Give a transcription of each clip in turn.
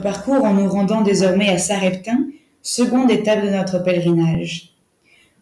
parcours en nous rendant désormais à Sareptin, seconde étape de notre pèlerinage.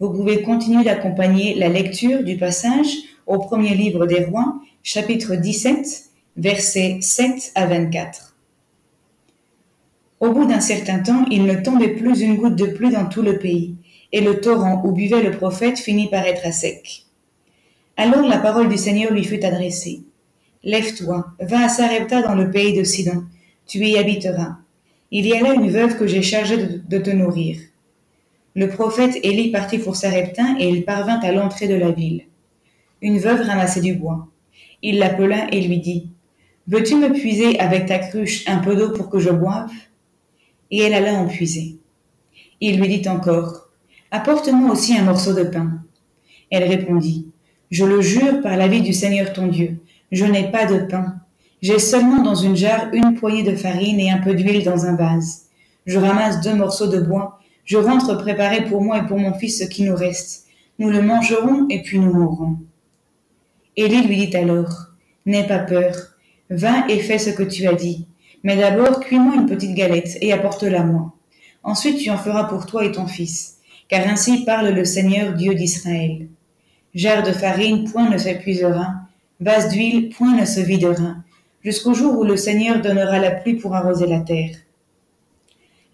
Vous pouvez continuer d'accompagner la lecture du passage au premier livre des rois, chapitre 17, versets 7 à 24. Au bout d'un certain temps, il ne tombait plus une goutte de pluie dans tout le pays, et le torrent où buvait le prophète finit par être à sec. Alors la parole du Seigneur lui fut adressée. Lève-toi, va à Sarepta dans le pays de Sidon, tu y habiteras. Il y a là une veuve que j'ai chargée de, te nourrir. Le prophète Élie partit pour Sareptin et il parvint à l'entrée de la ville. Une veuve ramassait du bois. Il l'appela et lui dit Veux-tu me puiser avec ta cruche un peu d'eau pour que je boive? Et elle alla en puiser. Il lui dit encore Apporte-moi aussi un morceau de pain. Elle répondit Je le jure par la vie du Seigneur ton Dieu, je n'ai pas de pain. J'ai seulement dans une jarre une poignée de farine et un peu d'huile dans un vase. Je ramasse deux morceaux de bois. Je rentre préparer pour moi et pour mon fils ce qui nous reste. Nous le mangerons et puis nous mourrons. Élie lui dit alors, N'aie pas peur. Va et fais ce que tu as dit. Mais d'abord, cuis-moi une petite galette et apporte-la moi. Ensuite, tu en feras pour toi et ton fils. Car ainsi parle le Seigneur Dieu d'Israël. Jarre de farine, point ne s'épuisera. Vase d'huile, point ne se videra jusqu'au jour où le Seigneur donnera la pluie pour arroser la terre.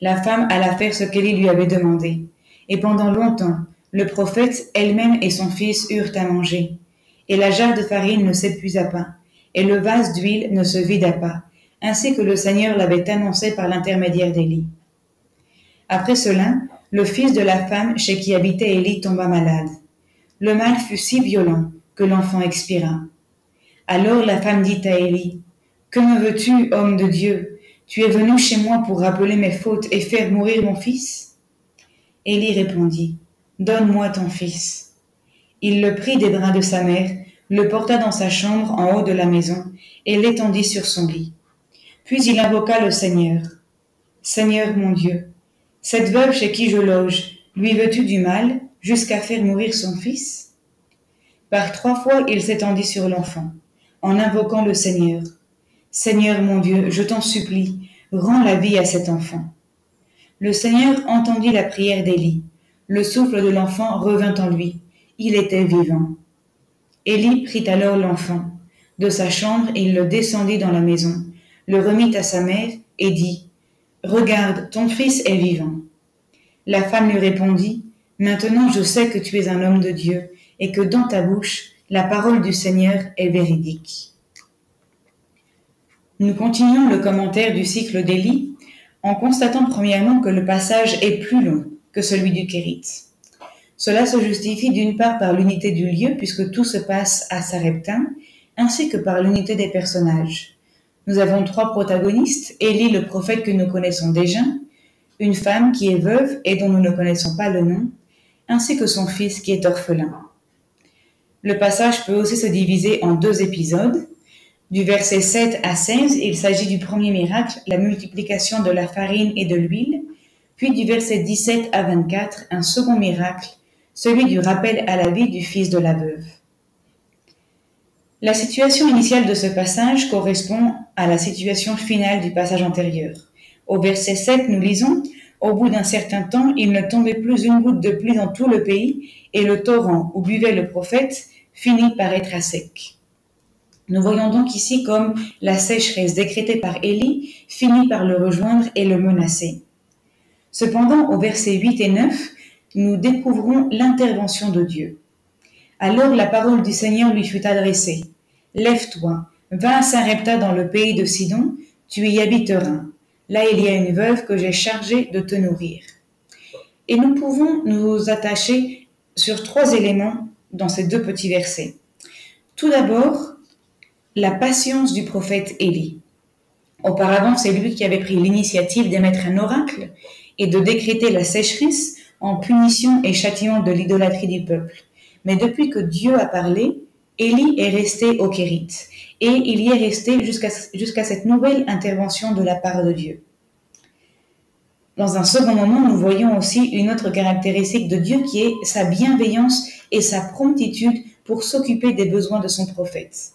La femme alla faire ce qu'Élie lui avait demandé, et pendant longtemps, le prophète elle-même et son fils eurent à manger, et la jarre de farine ne s'épuisa pas, et le vase d'huile ne se vida pas, ainsi que le Seigneur l'avait annoncé par l'intermédiaire d'Élie. Après cela, le fils de la femme chez qui habitait Élie tomba malade. Le mal fut si violent que l'enfant expira. Alors la femme dit à Élie, que me veux-tu, homme de Dieu? Tu es venu chez moi pour rappeler mes fautes et faire mourir mon fils? Élie répondit, Donne-moi ton fils. Il le prit des bras de sa mère, le porta dans sa chambre en haut de la maison et l'étendit sur son lit. Puis il invoqua le Seigneur. Seigneur mon Dieu, cette veuve chez qui je loge, lui veux-tu du mal jusqu'à faire mourir son fils? Par trois fois il s'étendit sur l'enfant, en invoquant le Seigneur. Seigneur mon Dieu, je t'en supplie, rends la vie à cet enfant. Le Seigneur entendit la prière d'Élie. Le souffle de l'enfant revint en lui. Il était vivant. Élie prit alors l'enfant. De sa chambre, il le descendit dans la maison, le remit à sa mère et dit, Regarde, ton fils est vivant. La femme lui répondit, Maintenant je sais que tu es un homme de Dieu et que dans ta bouche, la parole du Seigneur est véridique. Nous continuons le commentaire du cycle d'Élie en constatant premièrement que le passage est plus long que celui du Kérit. Cela se justifie d'une part par l'unité du lieu puisque tout se passe à Sareptin, ainsi que par l'unité des personnages. Nous avons trois protagonistes, Élie le prophète que nous connaissons déjà, une femme qui est veuve et dont nous ne connaissons pas le nom, ainsi que son fils qui est orphelin. Le passage peut aussi se diviser en deux épisodes, du verset 7 à 16, il s'agit du premier miracle, la multiplication de la farine et de l'huile, puis du verset 17 à 24, un second miracle, celui du rappel à la vie du fils de la veuve. La situation initiale de ce passage correspond à la situation finale du passage antérieur. Au verset 7, nous lisons Au bout d'un certain temps, il ne tombait plus une goutte de pluie dans tout le pays, et le torrent où buvait le prophète finit par être à sec. Nous voyons donc ici comme la sécheresse décrétée par Élie finit par le rejoindre et le menacer. Cependant, au verset 8 et 9, nous découvrons l'intervention de Dieu. Alors la parole du Seigneur lui fut adressée. Lève-toi, va à Sarepta dans le pays de Sidon, tu y habiteras. Là il y a une veuve que j'ai chargée de te nourrir. Et nous pouvons nous attacher sur trois éléments dans ces deux petits versets. Tout d'abord, la patience du prophète Élie. Auparavant, c'est lui qui avait pris l'initiative d'émettre un oracle et de décréter la sécheresse en punition et châtiment de l'idolâtrie du peuple. Mais depuis que Dieu a parlé, Élie est resté au Kérit et il y est resté jusqu'à jusqu'à cette nouvelle intervention de la part de Dieu. Dans un second moment, nous voyons aussi une autre caractéristique de Dieu qui est sa bienveillance et sa promptitude pour s'occuper des besoins de son prophète.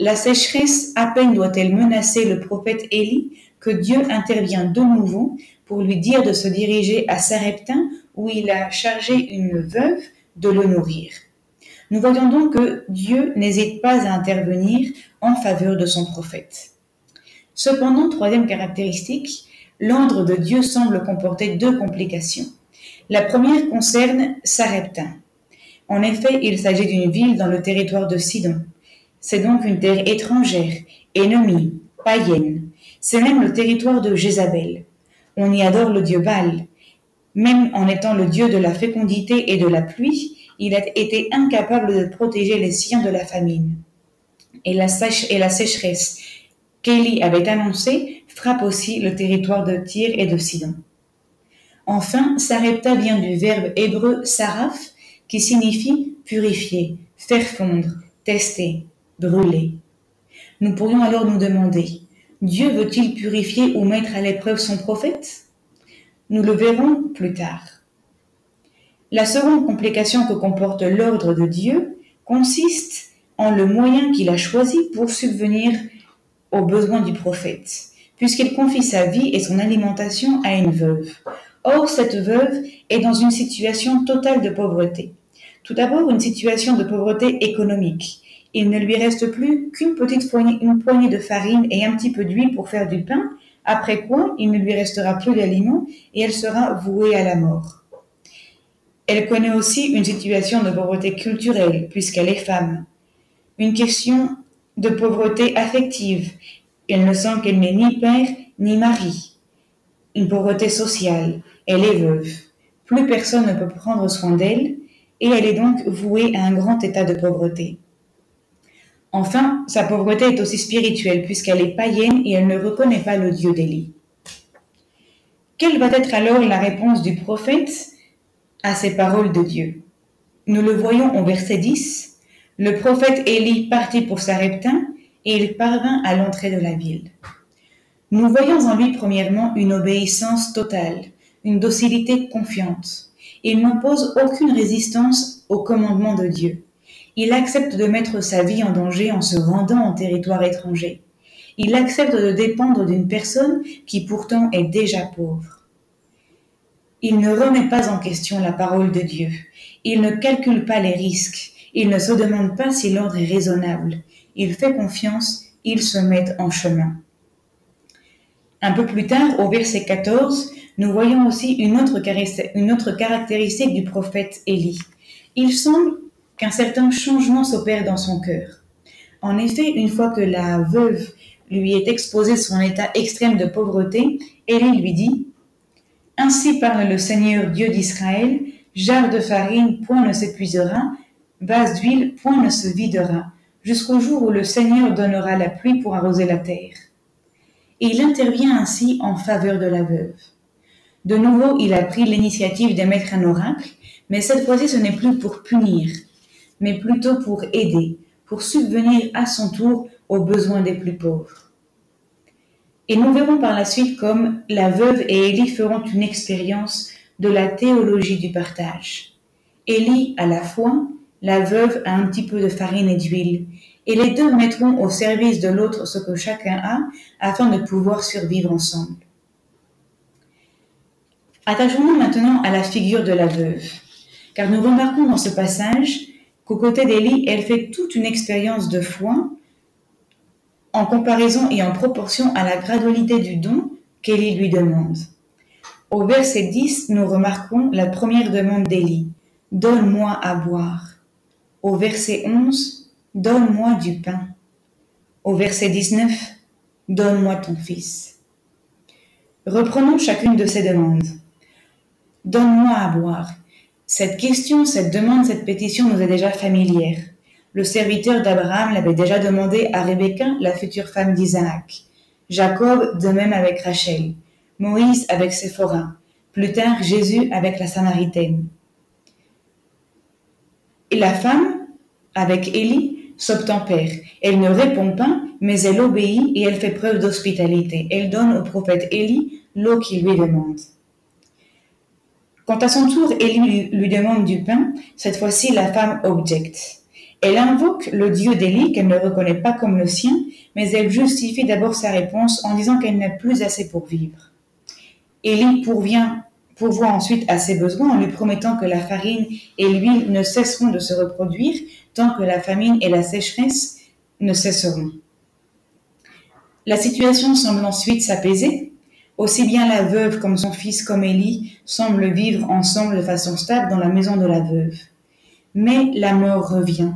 La sécheresse à peine doit-elle menacer le prophète Élie que Dieu intervient de nouveau pour lui dire de se diriger à Sarepta où il a chargé une veuve de le nourrir. Nous voyons donc que Dieu n'hésite pas à intervenir en faveur de son prophète. Cependant, troisième caractéristique, l'ordre de Dieu semble comporter deux complications. La première concerne Sarepta. En effet, il s'agit d'une ville dans le territoire de Sidon. C'est donc une terre étrangère, ennemie, païenne. C'est même le territoire de Jézabel. On y adore le dieu Baal. Même en étant le dieu de la fécondité et de la pluie, il a été incapable de protéger les siens de la famine. Et la, et la sécheresse qu'Élie avait annoncée frappe aussi le territoire de Tyr et de Sidon. Enfin, Sarepta vient du verbe hébreu saraf, qui signifie purifier, faire fondre, tester, brûler. Nous pourrions alors nous demander, Dieu veut-il purifier ou mettre à l'épreuve son prophète? Nous le verrons plus tard. La seconde complication que comporte l'ordre de Dieu consiste en le moyen qu'il a choisi pour subvenir aux besoins du prophète, puisqu'il confie sa vie et son alimentation à une veuve. Or, cette veuve est dans une situation totale de pauvreté. Tout d'abord, une situation de pauvreté économique. Il ne lui reste plus qu'une petite poignée, de farine et un petit peu d'huile pour faire du pain, après quoi il ne lui restera plus d'aliments et elle sera vouée à la mort. Elle connaît aussi une situation de pauvreté culturelle, puisqu'elle est femme. Une question de pauvreté affective. Elle ne sent qu'elle n'est ni père ni mari. Une pauvreté sociale. Elle est veuve. Plus personne ne peut prendre soin d'elle, et elle est donc vouée à un grand état de pauvreté. Enfin, sa pauvreté est aussi spirituelle, puisqu'elle est païenne et elle ne reconnaît pas le Dieu d'Élie. Quelle va être alors la réponse du prophète à ces paroles de Dieu? Nous le voyons au verset 10. Le prophète Élie partit pour Sarepta et il parvint à l'entrée de la ville. Nous voyons en lui premièrement une obéissance totale, une docilité confiante. Il n'oppose aucune résistance au commandement de Dieu. Il accepte de mettre sa vie en danger en se rendant en territoire étranger. Il accepte de dépendre d'une personne qui pourtant est déjà pauvre. Il ne remet pas en question la parole de Dieu. Il ne calcule pas les risques. Il ne se demande pas si l'ordre est raisonnable. Il fait confiance, il se met en chemin. Un peu plus tard, au verset 14, nous voyons aussi une autre, caractéristique du prophète Élie. Il semble qu'un certain changement s'opère dans son cœur. En effet, une fois que la veuve lui est exposée son état extrême de pauvreté, Élie lui dit Ainsi parle le Seigneur Dieu d'Israël, jarre de farine, point ne s'épuisera, vase d'huile, point ne se videra, jusqu'au jour où le Seigneur donnera la pluie pour arroser la terre. Et il intervient ainsi en faveur de la veuve. De nouveau, il a pris l'initiative d'émettre un oracle, mais cette fois-ci ce n'est plus pour punir, mais plutôt pour aider, pour subvenir à son tour aux besoins des plus pauvres. Et nous verrons par la suite comme la veuve et Élie feront une expérience de la théologie du partage. Élie a la foi, la veuve a un petit peu de farine et d'huile, et les deux mettront au service de l'autre ce que chacun a afin de pouvoir survivre ensemble. Attachons-nous maintenant à la figure de la veuve, car nous remarquons dans ce passage qu'aux côtés d'Élie, elle fait toute une expérience de foi en comparaison et en proportion à la gradualité du don qu'Élie lui demande. Au verset 10, nous remarquons la première demande d'Élie. Donne-moi à boire. Au verset 11, Donne-moi du pain. Au verset 19, Donne-moi ton fils. Reprenons chacune de ces demandes. Donne-moi à boire. Cette question, cette demande, cette pétition nous est déjà familière. Le serviteur d'Abraham l'avait déjà demandé à Rebecca, la future femme d'Isaac. Jacob de même avec Rachel. Moïse avec Séphora. Plus tard, Jésus avec la Samaritaine. Et la femme, avec Élie, s'obtempère. Elle ne répond pas, mais elle obéit et elle fait preuve d'hospitalité. Elle donne au prophète Élie l'eau qu'il lui demande. Quand à son tour Élie lui demande du pain, cette fois-ci la femme objecte. Elle invoque le Dieu d'Élie qu'elle ne reconnaît pas comme le sien, mais elle justifie d'abord sa réponse en disant qu'elle n'a plus assez pour vivre. Élie pourvoit ensuite à ses besoins en lui promettant que la farine et l'huile ne cesseront de se reproduire tant que la famine et la sécheresse ne cesseront. La situation semble ensuite s'apaiser. Aussi bien la veuve comme son fils comme Élie semblent vivre ensemble de façon stable dans la maison de la veuve. Mais la mort revient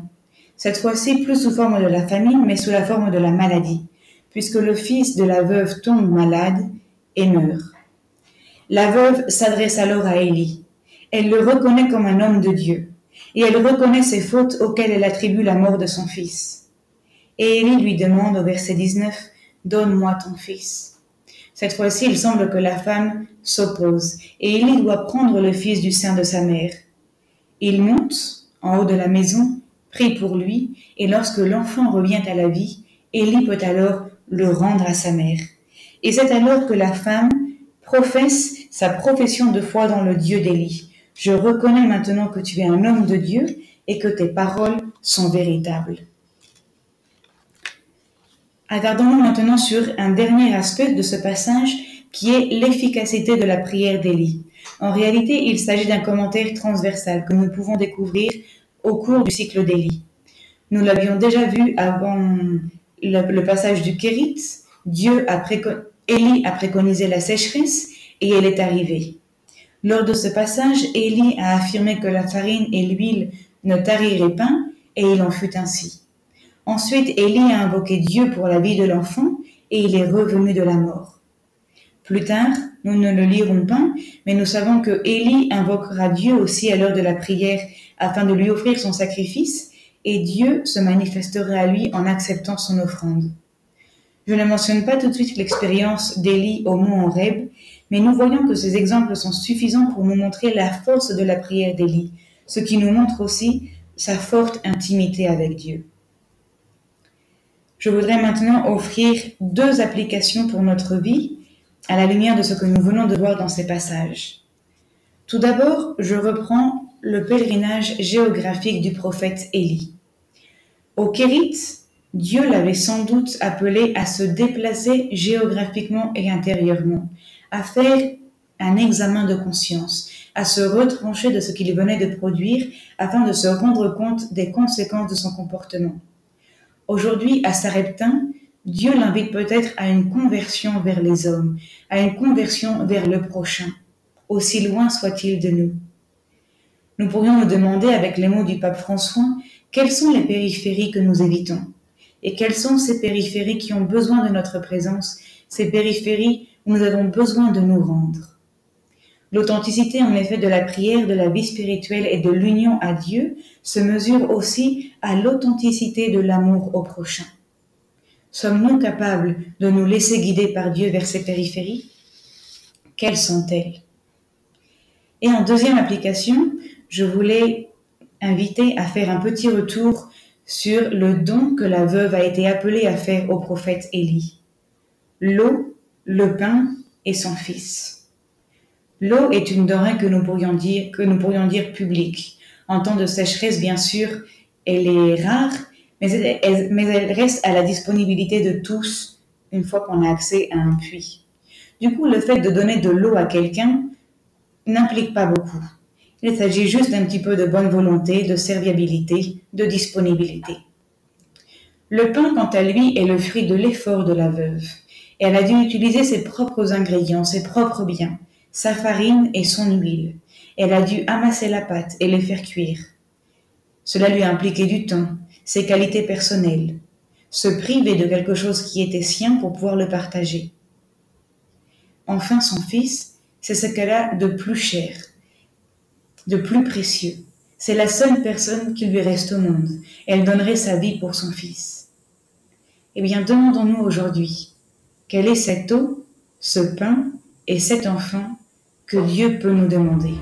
cette fois-ci plus sous forme de la famine, mais sous la forme de la maladie, puisque le fils de la veuve tombe malade et meurt. La veuve s'adresse alors à Élie. Elle le reconnaît comme un homme de Dieu, et elle reconnaît ses fautes auxquelles elle attribue la mort de son fils. Et Élie lui demande au verset 19, Donne-moi ton fils. Cette fois-ci, il semble que la femme s'oppose, et Élie doit prendre le fils du sein de sa mère. Il monte en haut de la maison prie pour lui, et lorsque l'enfant revient à la vie, Élie peut alors le rendre à sa mère. Et c'est alors que la femme professe sa profession de foi dans le Dieu d'Élie. Je reconnais maintenant que tu es un homme de Dieu et que tes paroles sont véritables. Attardons-nous maintenant sur un dernier aspect de ce passage qui est l'efficacité de la prière d'Élie. En réalité, il s'agit d'un commentaire transversal que nous pouvons découvrir au cours du cycle d'Élie. Nous l'avions déjà vu avant le, passage du Kérit. Dieu a Élie a préconisé la sécheresse et elle est arrivée. Lors de ce passage, Élie a affirmé que la farine et l'huile ne tariraient pas et il en fut ainsi. Ensuite, Élie a invoqué Dieu pour la vie de l'enfant et il est revenu de la mort. Plus tard, nous ne le lirons pas, mais nous savons que Élie invoquera Dieu aussi à l'heure de la prière afin de lui offrir son sacrifice, et Dieu se manifestera à lui en acceptant son offrande. Je ne mentionne pas tout de suite l'expérience d'Élie au mont Horeb, mais nous voyons que ces exemples sont suffisants pour nous montrer la force de la prière d'Élie, ce qui nous montre aussi sa forte intimité avec Dieu. Je voudrais maintenant offrir deux applications pour notre vie à la lumière de ce que nous venons de voir dans ces passages. Tout d'abord, je reprends le pèlerinage géographique du prophète Élie. Au Kérit, Dieu l'avait sans doute appelé à se déplacer géographiquement et intérieurement, à faire un examen de conscience, à se retrancher de ce qu'il venait de produire afin de se rendre compte des conséquences de son comportement. Aujourd'hui, à Sareptin, Dieu l'invite peut-être à une conversion vers les hommes, à une conversion vers le prochain, aussi loin soit-il de nous. Nous pourrions nous demander, avec les mots du pape François, quelles sont les périphéries que nous évitons et quelles sont ces périphéries qui ont besoin de notre présence, ces périphéries où nous avons besoin de nous rendre. L'authenticité en effet de la prière, de la vie spirituelle et de l'union à Dieu se mesure aussi à l'authenticité de l'amour au prochain. Sommes-nous capables de nous laisser guider par Dieu vers ces périphéries? Quelles sont-elles? Et en deuxième application, je voulais inviter à faire un petit retour sur le don que la veuve a été appelée à faire au prophète Élie. L'eau, le pain et son fils. L'eau est une denrée que nous pourrions dire, publique. En temps de sécheresse, bien sûr, elle est rare, mais elle, reste à la disponibilité de tous une fois qu'on a accès à un puits. Du coup, le fait de donner de l'eau à quelqu'un n'implique pas beaucoup. Il s'agit juste d'un petit peu de bonne volonté, de serviabilité, de disponibilité. Le pain, quant à lui, est le fruit de l'effort de la veuve. Elle a dû utiliser ses propres ingrédients, ses propres biens, sa farine et son huile. Elle a dû amasser la pâte et les faire cuire. Cela lui a impliqué du temps, ses qualités personnelles, se priver de quelque chose qui était sien pour pouvoir le partager. Enfin, son fils, c'est ce qu'elle a de plus cher, de plus précieux. C'est la seule personne qui lui reste au monde. Elle donnerait sa vie pour son fils. Eh bien, demandons-nous aujourd'hui, quelle est cette eau, ce pain et cet enfant que Dieu peut nous demander